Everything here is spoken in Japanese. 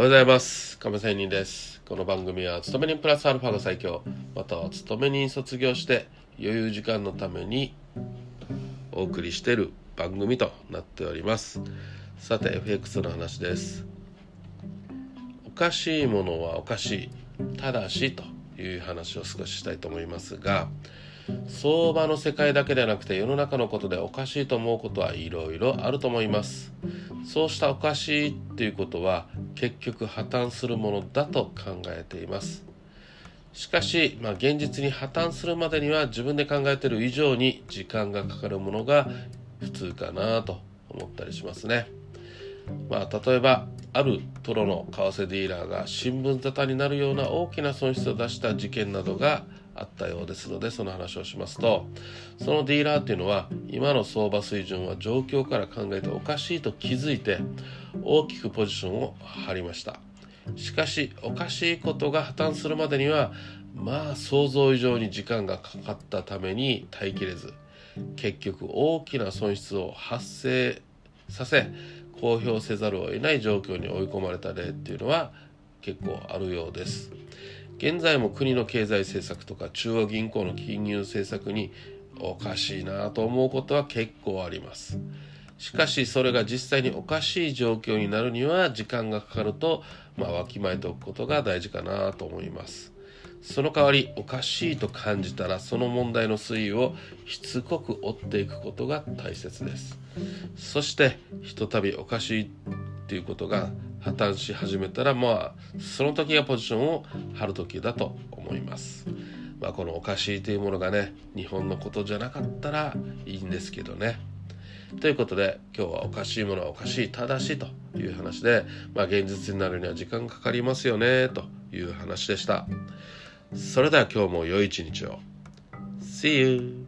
おはようございます。亀仙人です。この番組は勤め人プラスアルファが最強。または勤め人卒業して余裕時間のためにお送りしている番組となっております。さて FX の話です。おかしいものはおかしい。ただしと。いう話を少ししたいと思いますが相場の世界だけではなくて世の中のことでおかしいと思うことはいろいろあると思いますそうしたおかしいっていうことは結局破綻するものだと考えていますしかし、まあ、現実に破綻するまでには自分で考えている以上に時間がかかるものが普通かなと思ったりしますね。まあ、例えばあるトロの為替ディーラーが新聞沙汰になるような大きな損失を出した事件などがあったようですのでその話をしますとそのディーラーっていうのは今の相場水準は状況から考えておかしいと気づいて大きくポジションを張りました。しかしおかしいことが破綻するまでにはまあ想像以上に時間がかかったために耐えきれず結局大きな損失を発生させ公表せざるを得ない状況に追い込まれた例っていうのは結構あるようです。現在も国の経済政策とか中央銀行の金融政策におかしいなと思うことは結構あります。しかしそれが実際におかしい状況になるには時間がかかると、まあ、わきまえておくことが大事かなと思います。その代わりおかしいと感じたらその問題の推移をしつこく追っていくことが大切です。そしてひとたびおかしいっていうことが破綻し始めたらまあその時がポジションを張る時だと思います。まあこのおかしいというものがね日本のことじゃなかったらいいんですけどね。ということで今日はおかしいものはおかしい正しいという話で、まあ、現実になるには時間かかりますよねという話でした。それでは今日も良い一日を。See you!